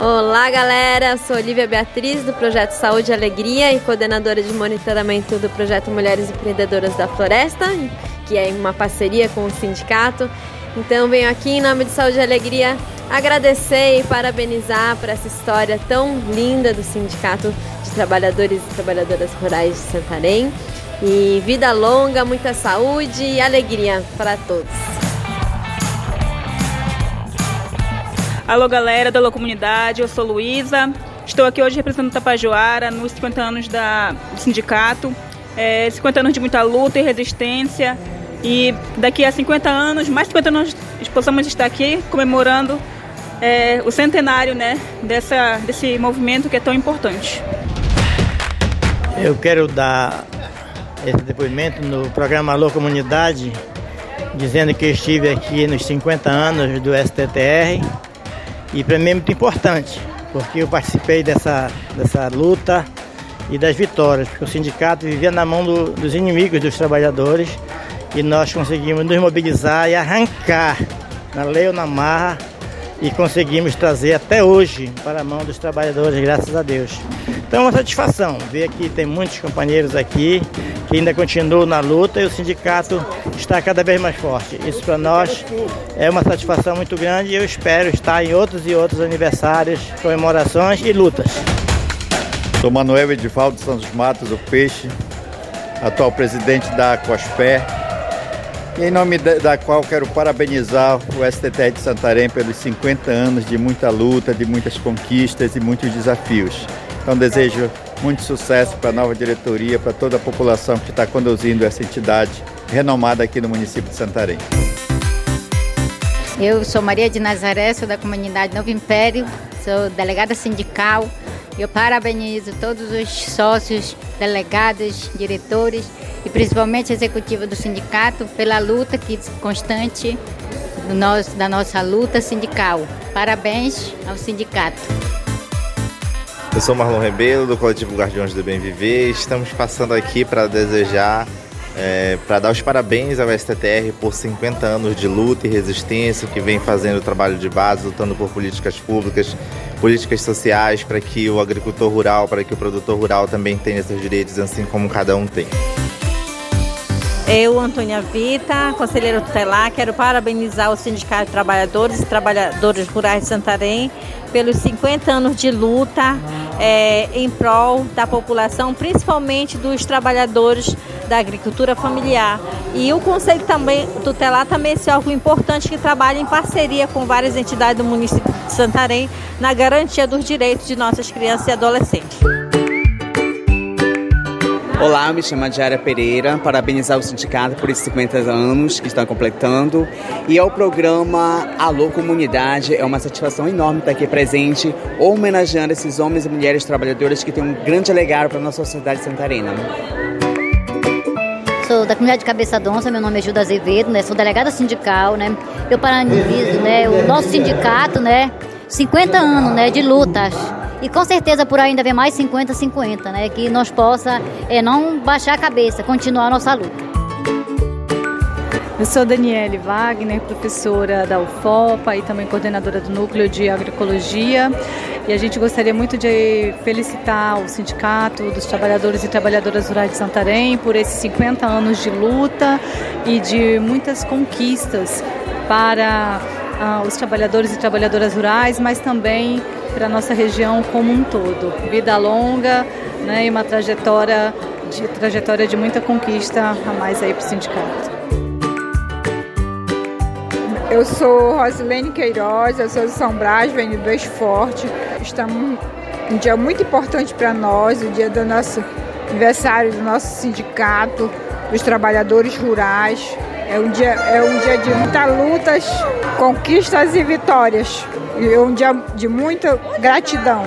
Olá, galera. Sou Olivia Beatriz, do Projeto Saúde e Alegria e coordenadora de monitoramento do Projeto Mulheres Empreendedoras da Floresta, que é uma parceria com o sindicato. Então, venho aqui em nome de Saúde e Alegria agradecer e parabenizar por essa história tão linda do Sindicato de Trabalhadores e Trabalhadoras Rurais de Santarém. E vida longa, muita saúde e alegria para todos. Alô, galera da Alô Comunidade, eu sou Luísa. Estou aqui hoje representando Tapajoara nos 50 anos da, do sindicato. É, 50 anos de muita luta e resistência. E daqui a 50 anos, mais 50 anos, possamos estar aqui comemorando é, o centenário né, dessa, desse movimento que é tão importante. Eu quero dar esse depoimento no programa Alô Comunidade, dizendo que estive aqui nos 50 anos do STTR e para mim é muito importante, porque eu participei dessa, dessa luta e das vitórias, porque o sindicato vivia na mão do, dos inimigos dos trabalhadores e nós conseguimos nos mobilizar e arrancar na lei ou na marra e conseguimos trazer até hoje para a mão dos trabalhadores, graças a Deus. Então é uma satisfação ver que tem muitos companheiros aqui que ainda continuam na luta e o sindicato está cada vez mais forte. Isso para nós é uma satisfação muito grande e eu espero estar em outros e outros aniversários, comemorações e lutas. Sou Manuel Edivaldo Santos Matos, do Peixe, atual presidente da Aquaspé, em nome da qual quero parabenizar o STT de Santarém pelos 50 anos de muita luta, de muitas conquistas e muitos desafios. Então desejo muito sucesso para a nova diretoria, para toda a população que está conduzindo essa entidade renomada aqui no município de Santarém. Eu sou Maria de Nazaré, sou da comunidade Novo Império, sou delegada sindical. Eu parabenizo todos os sócios, delegados, diretores e principalmente a executiva do sindicato pela luta que constante nosso, da nossa luta sindical. Parabéns ao sindicato. Eu sou Marlon Rebelo, do coletivo Guardiões do Bem Viver. Estamos passando aqui para desejar, é, para dar os parabéns ao STTR por 50 anos de luta e resistência, que vem fazendo o trabalho de base, lutando por políticas públicas, políticas sociais, para que o agricultor rural, para que o produtor rural também tenha esses direitos, assim como cada um tem. Eu, Antônia Vita, conselheira tutelar, quero parabenizar o Sindicato de Trabalhadores e Trabalhadores Rurais de Santarém pelos 50 anos de luta é, em prol da população, principalmente dos trabalhadores da agricultura familiar. E o Conselho também tutelar também é órgão importante que trabalha em parceria com várias entidades do município de Santarém na garantia dos direitos de nossas crianças e adolescentes. Olá, me chamo Diária Pereira, parabenizar o sindicato por esses 50 anos que estão completando. E ao programa Alô Comunidade, é uma satisfação enorme estar aqui presente, homenageando esses homens e mulheres trabalhadores que têm um grande legado para a nossa sociedade santarena. Sou da comunidade de Cabeça Donça, meu nome é Gilda Azevedo, né? Sou delegada sindical, né? Eu parabenizo, né? O nosso sindicato, né? 50 anos, né? De lutas e com certeza por ainda vem mais 50, 50, né? Que nós possa é, não baixar a cabeça, continuar a nossa luta. Eu sou Daniele Wagner, professora da UFOPA e também coordenadora do Núcleo de Agroecologia. E a gente gostaria muito de felicitar o Sindicato dos Trabalhadores e Trabalhadoras Rurais de Santarém por esses 50 anos de luta e de muitas conquistas para os trabalhadores e trabalhadoras rurais, mas também para a nossa região como um todo. Vida longa né, e uma trajetória de, trajetória de muita conquista a mais aí para o sindicato. Eu sou Rosilene Queiroz, eu sou de São Brás, venho do Forte. Estamos um dia muito importante para nós, o dia do nosso aniversário do nosso sindicato, dos trabalhadores rurais. É um dia, é um dia de muitas lutas, conquistas e vitórias. E é um dia de muita gratidão.